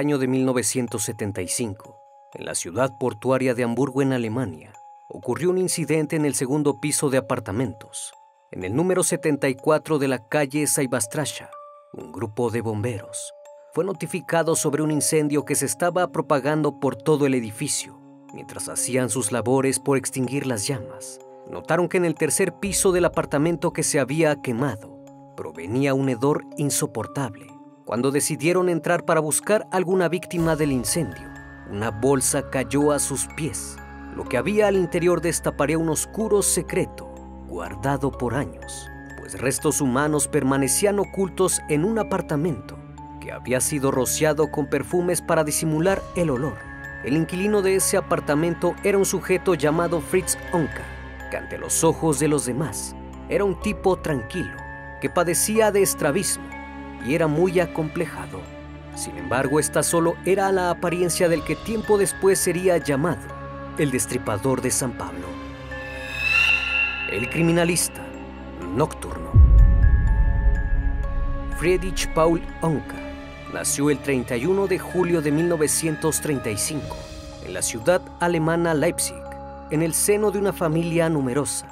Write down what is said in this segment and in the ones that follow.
Año de 1975, en la ciudad portuaria de Hamburgo, en Alemania, ocurrió un incidente en el segundo piso de apartamentos, en el número 74 de la calle Saibastrasha. Un grupo de bomberos fue notificado sobre un incendio que se estaba propagando por todo el edificio. Mientras hacían sus labores por extinguir las llamas, notaron que en el tercer piso del apartamento que se había quemado provenía un hedor insoportable. Cuando decidieron entrar para buscar alguna víctima del incendio, una bolsa cayó a sus pies. Lo que había al interior destaparía un oscuro secreto, guardado por años, pues restos humanos permanecían ocultos en un apartamento que había sido rociado con perfumes para disimular el olor. El inquilino de ese apartamento era un sujeto llamado Fritz Onka, que ante los ojos de los demás era un tipo tranquilo, que padecía de estrabismo y era muy acomplejado. Sin embargo, esta solo era la apariencia del que tiempo después sería llamado el destripador de San Pablo. El criminalista nocturno. Friedrich Paul Onka nació el 31 de julio de 1935 en la ciudad alemana Leipzig, en el seno de una familia numerosa.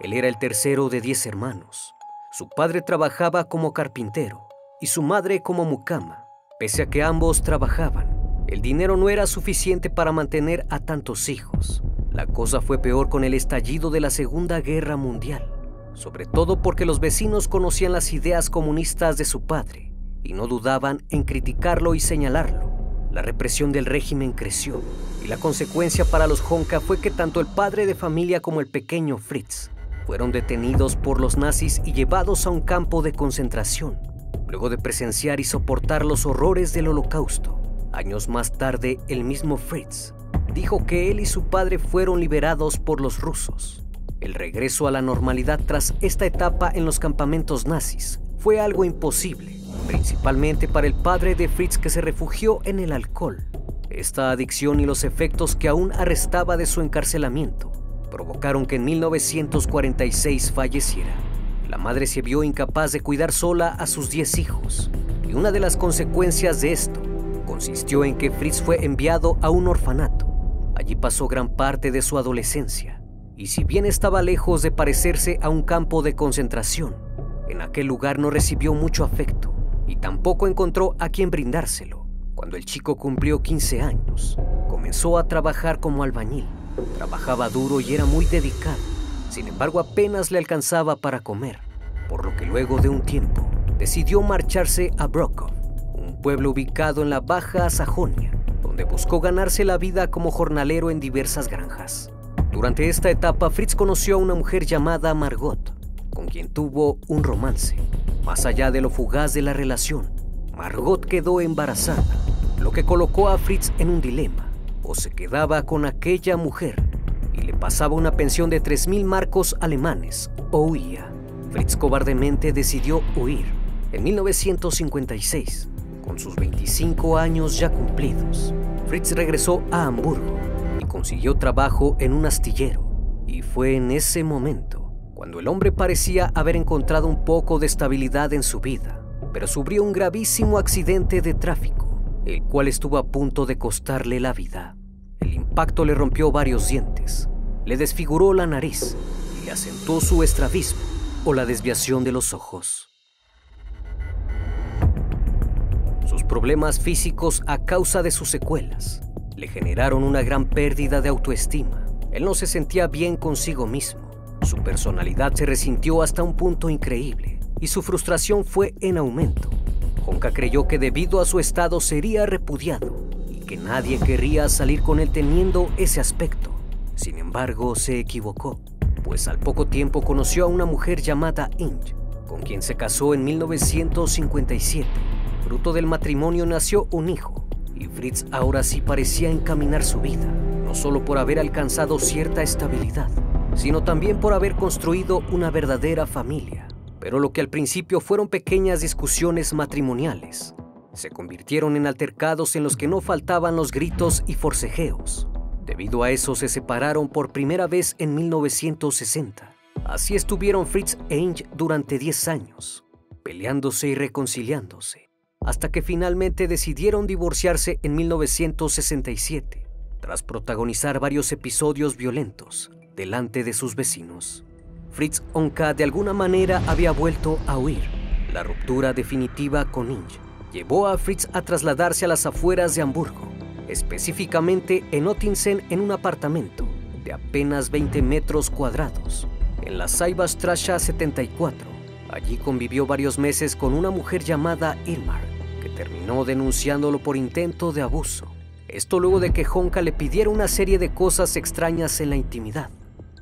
Él era el tercero de diez hermanos. Su padre trabajaba como carpintero y su madre como mucama. Pese a que ambos trabajaban, el dinero no era suficiente para mantener a tantos hijos. La cosa fue peor con el estallido de la Segunda Guerra Mundial, sobre todo porque los vecinos conocían las ideas comunistas de su padre y no dudaban en criticarlo y señalarlo. La represión del régimen creció y la consecuencia para los Honka fue que tanto el padre de familia como el pequeño Fritz fueron detenidos por los nazis y llevados a un campo de concentración luego de presenciar y soportar los horrores del holocausto. Años más tarde, el mismo Fritz dijo que él y su padre fueron liberados por los rusos. El regreso a la normalidad tras esta etapa en los campamentos nazis fue algo imposible, principalmente para el padre de Fritz que se refugió en el alcohol. Esta adicción y los efectos que aún arrestaba de su encarcelamiento provocaron que en 1946 falleciera. La madre se vio incapaz de cuidar sola a sus 10 hijos, y una de las consecuencias de esto consistió en que Fritz fue enviado a un orfanato. Allí pasó gran parte de su adolescencia, y si bien estaba lejos de parecerse a un campo de concentración, en aquel lugar no recibió mucho afecto y tampoco encontró a quien brindárselo. Cuando el chico cumplió 15 años, comenzó a trabajar como albañil. Trabajaba duro y era muy dedicado sin embargo, apenas le alcanzaba para comer, por lo que luego de un tiempo decidió marcharse a Brokow, un pueblo ubicado en la Baja Sajonia, donde buscó ganarse la vida como jornalero en diversas granjas. Durante esta etapa, Fritz conoció a una mujer llamada Margot, con quien tuvo un romance. Más allá de lo fugaz de la relación, Margot quedó embarazada, lo que colocó a Fritz en un dilema. O se quedaba con aquella mujer y le pasaba una pensión de 3.000 marcos alemanes o huía. Fritz cobardemente decidió huir en 1956, con sus 25 años ya cumplidos. Fritz regresó a Hamburgo y consiguió trabajo en un astillero. Y fue en ese momento cuando el hombre parecía haber encontrado un poco de estabilidad en su vida, pero sufrió un gravísimo accidente de tráfico, el cual estuvo a punto de costarle la vida. El impacto le rompió varios dientes, le desfiguró la nariz y le acentuó su estrabismo o la desviación de los ojos. Sus problemas físicos a causa de sus secuelas le generaron una gran pérdida de autoestima. Él no se sentía bien consigo mismo. Su personalidad se resintió hasta un punto increíble y su frustración fue en aumento. Honka creyó que debido a su estado sería repudiado y que nadie querría salir con él teniendo ese aspecto. Sin embargo, se equivocó, pues al poco tiempo conoció a una mujer llamada Inge, con quien se casó en 1957. Fruto del matrimonio nació un hijo, y Fritz ahora sí parecía encaminar su vida, no solo por haber alcanzado cierta estabilidad, sino también por haber construido una verdadera familia. Pero lo que al principio fueron pequeñas discusiones matrimoniales, se convirtieron en altercados en los que no faltaban los gritos y forcejeos. Debido a eso se separaron por primera vez en 1960. Así estuvieron Fritz e Inge durante 10 años, peleándose y reconciliándose, hasta que finalmente decidieron divorciarse en 1967, tras protagonizar varios episodios violentos delante de sus vecinos. Fritz Onka de alguna manera había vuelto a huir. La ruptura definitiva con Inge llevó a Fritz a trasladarse a las afueras de Hamburgo, específicamente en Ottinsen en un apartamento de apenas 20 metros cuadrados, en la Saibastraße 74. Allí convivió varios meses con una mujer llamada Ilmar, que terminó denunciándolo por intento de abuso. Esto luego de que Honka le pidiera una serie de cosas extrañas en la intimidad.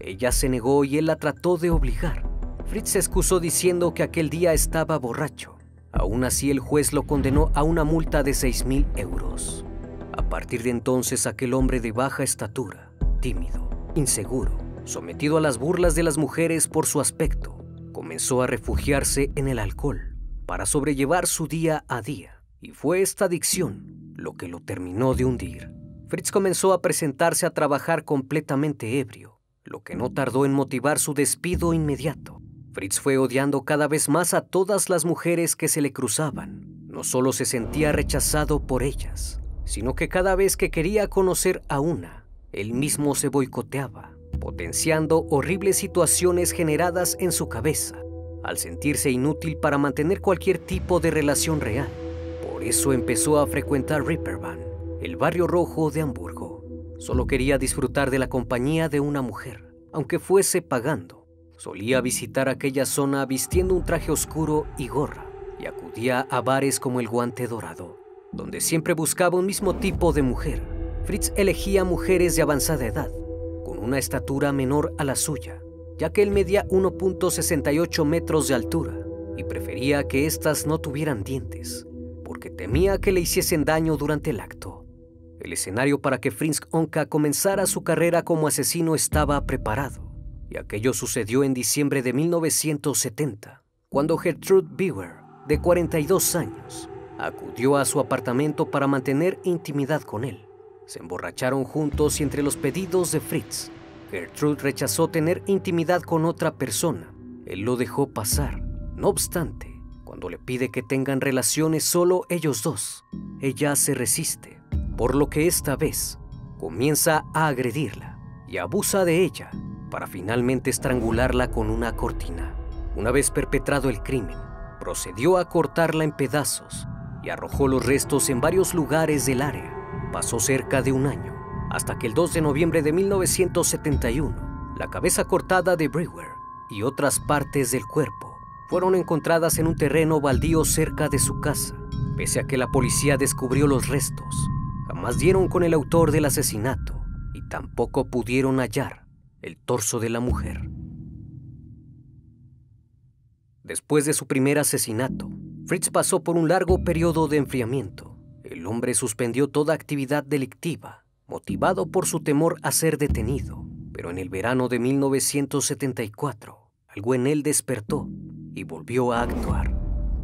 Ella se negó y él la trató de obligar. Fritz se excusó diciendo que aquel día estaba borracho. Aún así, el juez lo condenó a una multa de 6 mil euros. A partir de entonces, aquel hombre de baja estatura, tímido, inseguro, sometido a las burlas de las mujeres por su aspecto, comenzó a refugiarse en el alcohol para sobrellevar su día a día. Y fue esta adicción lo que lo terminó de hundir. Fritz comenzó a presentarse a trabajar completamente ebrio, lo que no tardó en motivar su despido inmediato. Fritz fue odiando cada vez más a todas las mujeres que se le cruzaban. No solo se sentía rechazado por ellas, sino que cada vez que quería conocer a una, él mismo se boicoteaba, potenciando horribles situaciones generadas en su cabeza, al sentirse inútil para mantener cualquier tipo de relación real. Por eso empezó a frecuentar Ripperban, el barrio rojo de Hamburgo. Solo quería disfrutar de la compañía de una mujer, aunque fuese pagando. Solía visitar aquella zona vistiendo un traje oscuro y gorra, y acudía a bares como el Guante Dorado, donde siempre buscaba un mismo tipo de mujer. Fritz elegía mujeres de avanzada edad, con una estatura menor a la suya, ya que él medía 1.68 metros de altura y prefería que éstas no tuvieran dientes, porque temía que le hiciesen daño durante el acto. El escenario para que Fritz Onka comenzara su carrera como asesino estaba preparado, y aquello sucedió en diciembre de 1970, cuando Gertrude Bauer, de 42 años, acudió a su apartamento para mantener intimidad con él. Se emborracharon juntos y entre los pedidos de Fritz, Gertrude rechazó tener intimidad con otra persona. Él lo dejó pasar. No obstante, cuando le pide que tengan relaciones solo ellos dos, ella se resiste, por lo que esta vez comienza a agredirla y abusa de ella para finalmente estrangularla con una cortina. Una vez perpetrado el crimen, procedió a cortarla en pedazos y arrojó los restos en varios lugares del área. Pasó cerca de un año, hasta que el 2 de noviembre de 1971, la cabeza cortada de Brewer y otras partes del cuerpo fueron encontradas en un terreno baldío cerca de su casa. Pese a que la policía descubrió los restos, jamás dieron con el autor del asesinato y tampoco pudieron hallar el torso de la mujer. Después de su primer asesinato, Fritz pasó por un largo periodo de enfriamiento. El hombre suspendió toda actividad delictiva, motivado por su temor a ser detenido. Pero en el verano de 1974, algo en él despertó y volvió a actuar.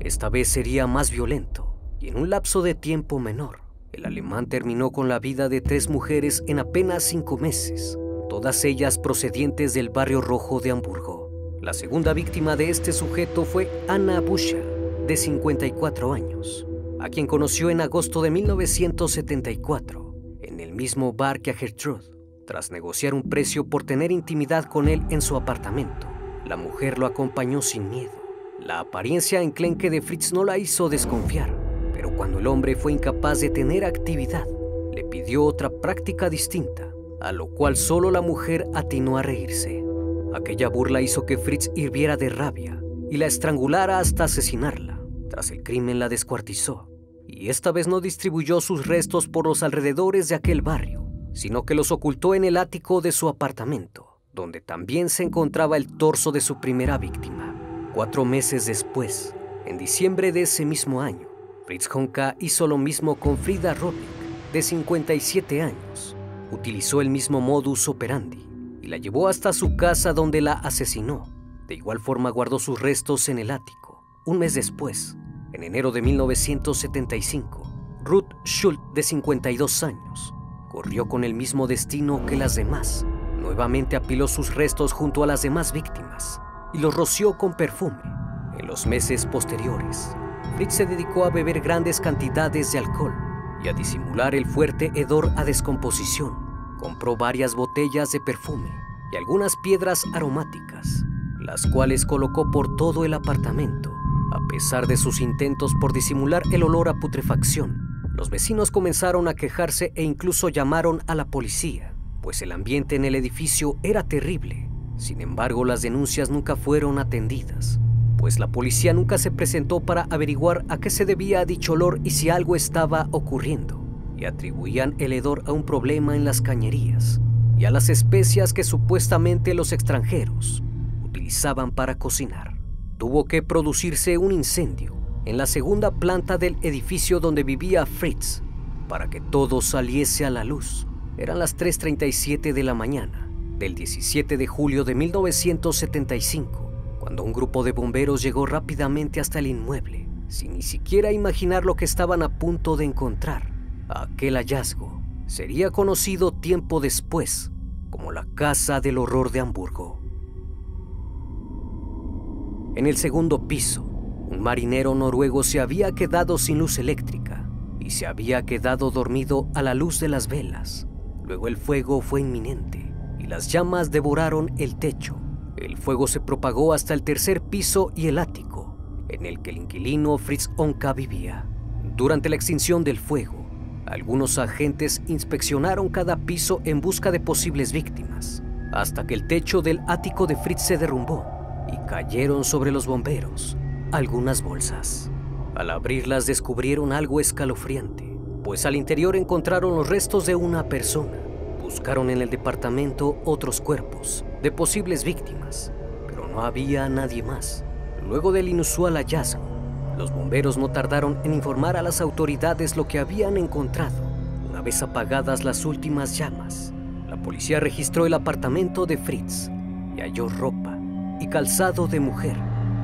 Esta vez sería más violento y en un lapso de tiempo menor. El alemán terminó con la vida de tres mujeres en apenas cinco meses, todas ellas procedientes del barrio rojo de Hamburgo. La segunda víctima de este sujeto fue Anna Buscher, de 54 años, a quien conoció en agosto de 1974, en el mismo bar que a Gertrude, tras negociar un precio por tener intimidad con él en su apartamento. La mujer lo acompañó sin miedo. La apariencia enclenque de Fritz no la hizo desconfiar, pero cuando el hombre fue incapaz de tener actividad, le pidió otra práctica distinta, a lo cual solo la mujer atinó a reírse. Aquella burla hizo que Fritz hirviera de rabia y la estrangulara hasta asesinarla. Tras el crimen la descuartizó y esta vez no distribuyó sus restos por los alrededores de aquel barrio, sino que los ocultó en el ático de su apartamento, donde también se encontraba el torso de su primera víctima. Cuatro meses después, en diciembre de ese mismo año, Fritz Honka hizo lo mismo con Frida Rodnik, de 57 años. Utilizó el mismo modus operandi y la llevó hasta su casa donde la asesinó. De igual forma guardó sus restos en el ático. Un mes después, en enero de 1975, Ruth Schultz, de 52 años, corrió con el mismo destino que las demás. Nuevamente apiló sus restos junto a las demás víctimas y los roció con perfume. En los meses posteriores, Fritz se dedicó a beber grandes cantidades de alcohol y a disimular el fuerte hedor a descomposición. Compró varias botellas de perfume y algunas piedras aromáticas, las cuales colocó por todo el apartamento a pesar de sus intentos por disimular el olor a putrefacción, los vecinos comenzaron a quejarse e incluso llamaron a la policía, pues el ambiente en el edificio era terrible. Sin embargo, las denuncias nunca fueron atendidas, pues la policía nunca se presentó para averiguar a qué se debía dicho olor y si algo estaba ocurriendo, y atribuían el hedor a un problema en las cañerías y a las especias que supuestamente los extranjeros utilizaban para cocinar tuvo que producirse un incendio en la segunda planta del edificio donde vivía Fritz para que todo saliese a la luz. Eran las 3.37 de la mañana del 17 de julio de 1975, cuando un grupo de bomberos llegó rápidamente hasta el inmueble, sin ni siquiera imaginar lo que estaban a punto de encontrar. Aquel hallazgo sería conocido tiempo después como la Casa del Horror de Hamburgo. En el segundo piso, un marinero noruego se había quedado sin luz eléctrica y se había quedado dormido a la luz de las velas. Luego el fuego fue inminente y las llamas devoraron el techo. El fuego se propagó hasta el tercer piso y el ático, en el que el inquilino Fritz Onka vivía. Durante la extinción del fuego, algunos agentes inspeccionaron cada piso en busca de posibles víctimas, hasta que el techo del ático de Fritz se derrumbó y cayeron sobre los bomberos algunas bolsas. Al abrirlas descubrieron algo escalofriante, pues al interior encontraron los restos de una persona. Buscaron en el departamento otros cuerpos de posibles víctimas, pero no había nadie más. Luego del inusual hallazgo, los bomberos no tardaron en informar a las autoridades lo que habían encontrado. Una vez apagadas las últimas llamas, la policía registró el apartamento de Fritz y halló ropa, calzado de mujer,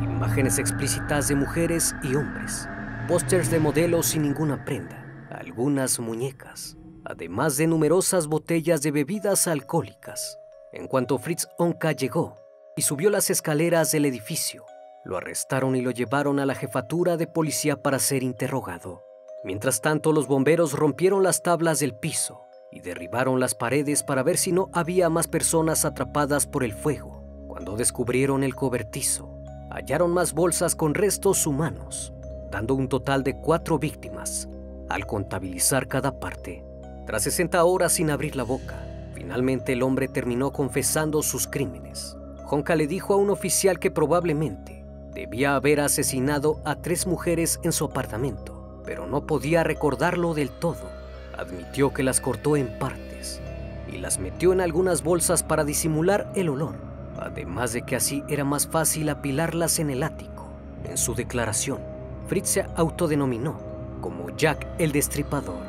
imágenes explícitas de mujeres y hombres, pósters de modelos sin ninguna prenda, algunas muñecas, además de numerosas botellas de bebidas alcohólicas. En cuanto Fritz Onka llegó y subió las escaleras del edificio, lo arrestaron y lo llevaron a la jefatura de policía para ser interrogado. Mientras tanto, los bomberos rompieron las tablas del piso y derribaron las paredes para ver si no había más personas atrapadas por el fuego. Cuando descubrieron el cobertizo, hallaron más bolsas con restos humanos, dando un total de cuatro víctimas al contabilizar cada parte. Tras 60 horas sin abrir la boca, finalmente el hombre terminó confesando sus crímenes. Honka le dijo a un oficial que probablemente debía haber asesinado a tres mujeres en su apartamento, pero no podía recordarlo del todo. Admitió que las cortó en partes y las metió en algunas bolsas para disimular el olor además de que así era más fácil apilarlas en el ático. En su declaración, Fritz se autodenominó como Jack el Destripador,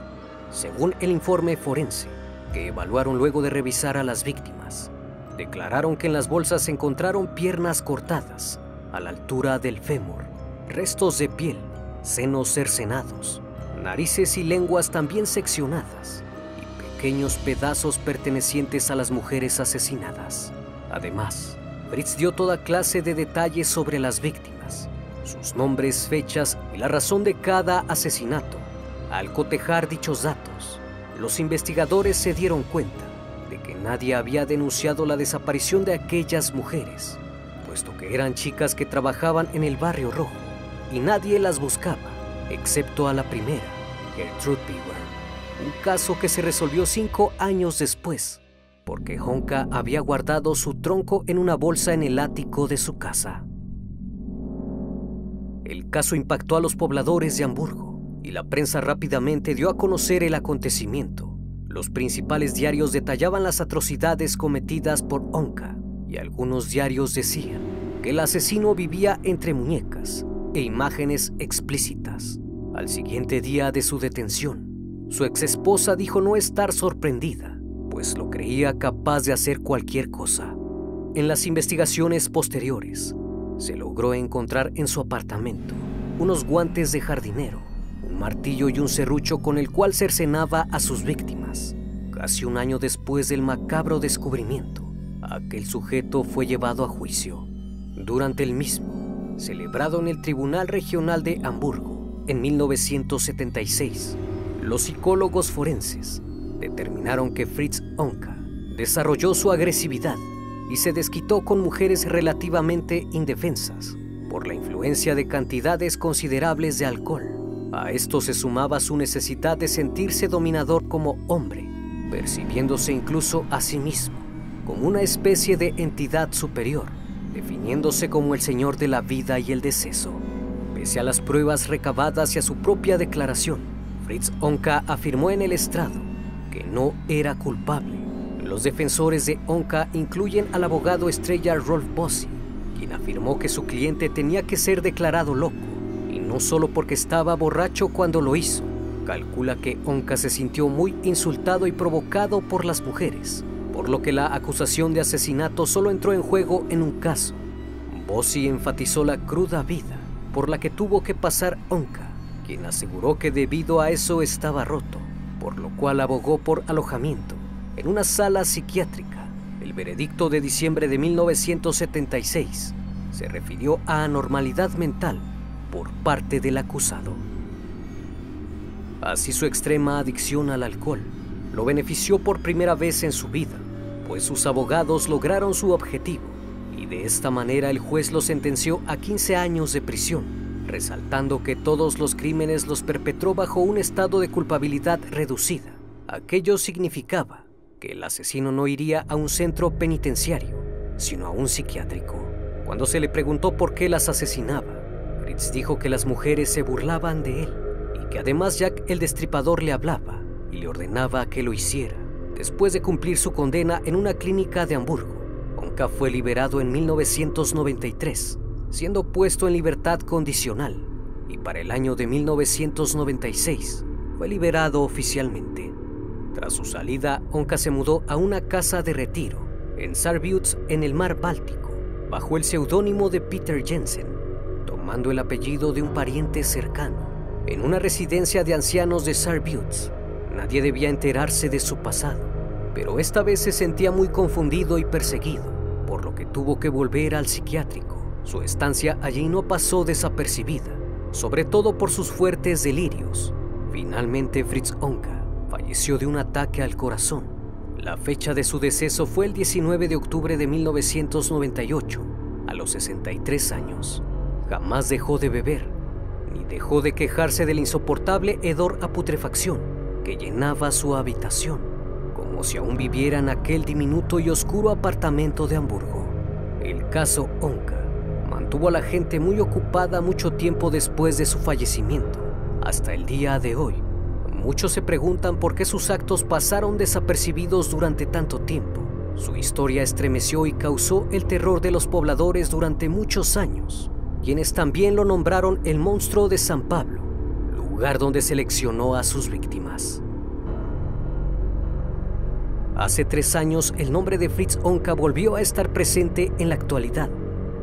según el informe forense que evaluaron luego de revisar a las víctimas. Declararon que en las bolsas se encontraron piernas cortadas a la altura del fémur, restos de piel, senos cercenados, narices y lenguas también seccionadas y pequeños pedazos pertenecientes a las mujeres asesinadas. Además, Fritz dio toda clase de detalles sobre las víctimas, sus nombres, fechas y la razón de cada asesinato. Al cotejar dichos datos, los investigadores se dieron cuenta de que nadie había denunciado la desaparición de aquellas mujeres, puesto que eran chicas que trabajaban en el barrio rojo y nadie las buscaba. excepto a la primera, Gertrude Beaver, un caso que se resolvió cinco años después, porque Honka había guardado su tronco en una bolsa en el ático de su casa. El caso impactó a los pobladores de Hamburgo y la prensa rápidamente dio a conocer el acontecimiento. Los principales diarios detallaban las atrocidades cometidas por Onka y algunos diarios decían que el asesino vivía entre muñecas e imágenes explícitas. Al siguiente día de su detención, su exesposa dijo no estar sorprendida, pues lo creía capaz de hacer cualquier cosa. En las investigaciones posteriores, se logró encontrar en su apartamento unos guantes de jardinero, un martillo y un serrucho con el cual cercenaba a sus víctimas. Casi un año después del macabro descubrimiento, aquel sujeto fue llevado a juicio. Durante el mismo, celebrado en el Tribunal Regional de Hamburgo en 1976, los psicólogos forenses determinaron que Fritz Onka desarrolló su agresividad y se desquitó con mujeres relativamente indefensas por la influencia de cantidades considerables de alcohol. A esto se sumaba su necesidad de sentirse dominador como hombre, percibiéndose incluso a sí mismo como una especie de entidad superior, definiéndose como el señor de la vida y el deceso. Pese a las pruebas recabadas y a su propia declaración, Fritz Onka afirmó en el estrado que no era culpable los defensores de Onka incluyen al abogado estrella Rolf Bossi, quien afirmó que su cliente tenía que ser declarado loco, y no solo porque estaba borracho cuando lo hizo. Calcula que Onka se sintió muy insultado y provocado por las mujeres, por lo que la acusación de asesinato solo entró en juego en un caso. Bossi enfatizó la cruda vida por la que tuvo que pasar Onka, quien aseguró que debido a eso estaba roto, por lo cual abogó por alojamiento en una sala psiquiátrica. El veredicto de diciembre de 1976 se refirió a anormalidad mental por parte del acusado. Así su extrema adicción al alcohol lo benefició por primera vez en su vida, pues sus abogados lograron su objetivo y de esta manera el juez lo sentenció a 15 años de prisión, resaltando que todos los crímenes los perpetró bajo un estado de culpabilidad reducida. Aquello significaba el asesino no iría a un centro penitenciario, sino a un psiquiátrico. Cuando se le preguntó por qué las asesinaba, Fritz dijo que las mujeres se burlaban de él y que además Jack el destripador le hablaba y le ordenaba que lo hiciera. Después de cumplir su condena en una clínica de Hamburgo, Onka fue liberado en 1993, siendo puesto en libertad condicional, y para el año de 1996 fue liberado oficialmente. Tras su salida, Onka se mudó a una casa de retiro en Sarbuts, en el mar Báltico, bajo el seudónimo de Peter Jensen, tomando el apellido de un pariente cercano. En una residencia de ancianos de Sarbuts, nadie debía enterarse de su pasado, pero esta vez se sentía muy confundido y perseguido, por lo que tuvo que volver al psiquiátrico. Su estancia allí no pasó desapercibida, sobre todo por sus fuertes delirios. Finalmente, Fritz Onka falleció de un ataque al corazón. La fecha de su deceso fue el 19 de octubre de 1998, a los 63 años. Jamás dejó de beber, ni dejó de quejarse del insoportable hedor a putrefacción que llenaba su habitación, como si aún viviera en aquel diminuto y oscuro apartamento de Hamburgo. El caso Onka mantuvo a la gente muy ocupada mucho tiempo después de su fallecimiento, hasta el día de hoy Muchos se preguntan por qué sus actos pasaron desapercibidos durante tanto tiempo. Su historia estremeció y causó el terror de los pobladores durante muchos años, quienes también lo nombraron el monstruo de San Pablo, lugar donde seleccionó a sus víctimas. Hace tres años el nombre de Fritz Onka volvió a estar presente en la actualidad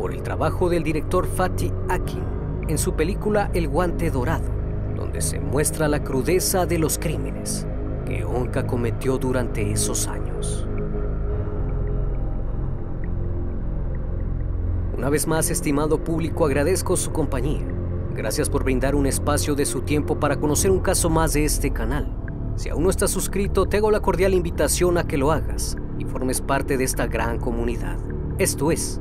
por el trabajo del director Fatih Akin en su película El guante dorado donde se muestra la crudeza de los crímenes que Onka cometió durante esos años. Una vez más, estimado público, agradezco su compañía. Gracias por brindar un espacio de su tiempo para conocer un caso más de este canal. Si aún no estás suscrito, te hago la cordial invitación a que lo hagas y formes parte de esta gran comunidad. Esto es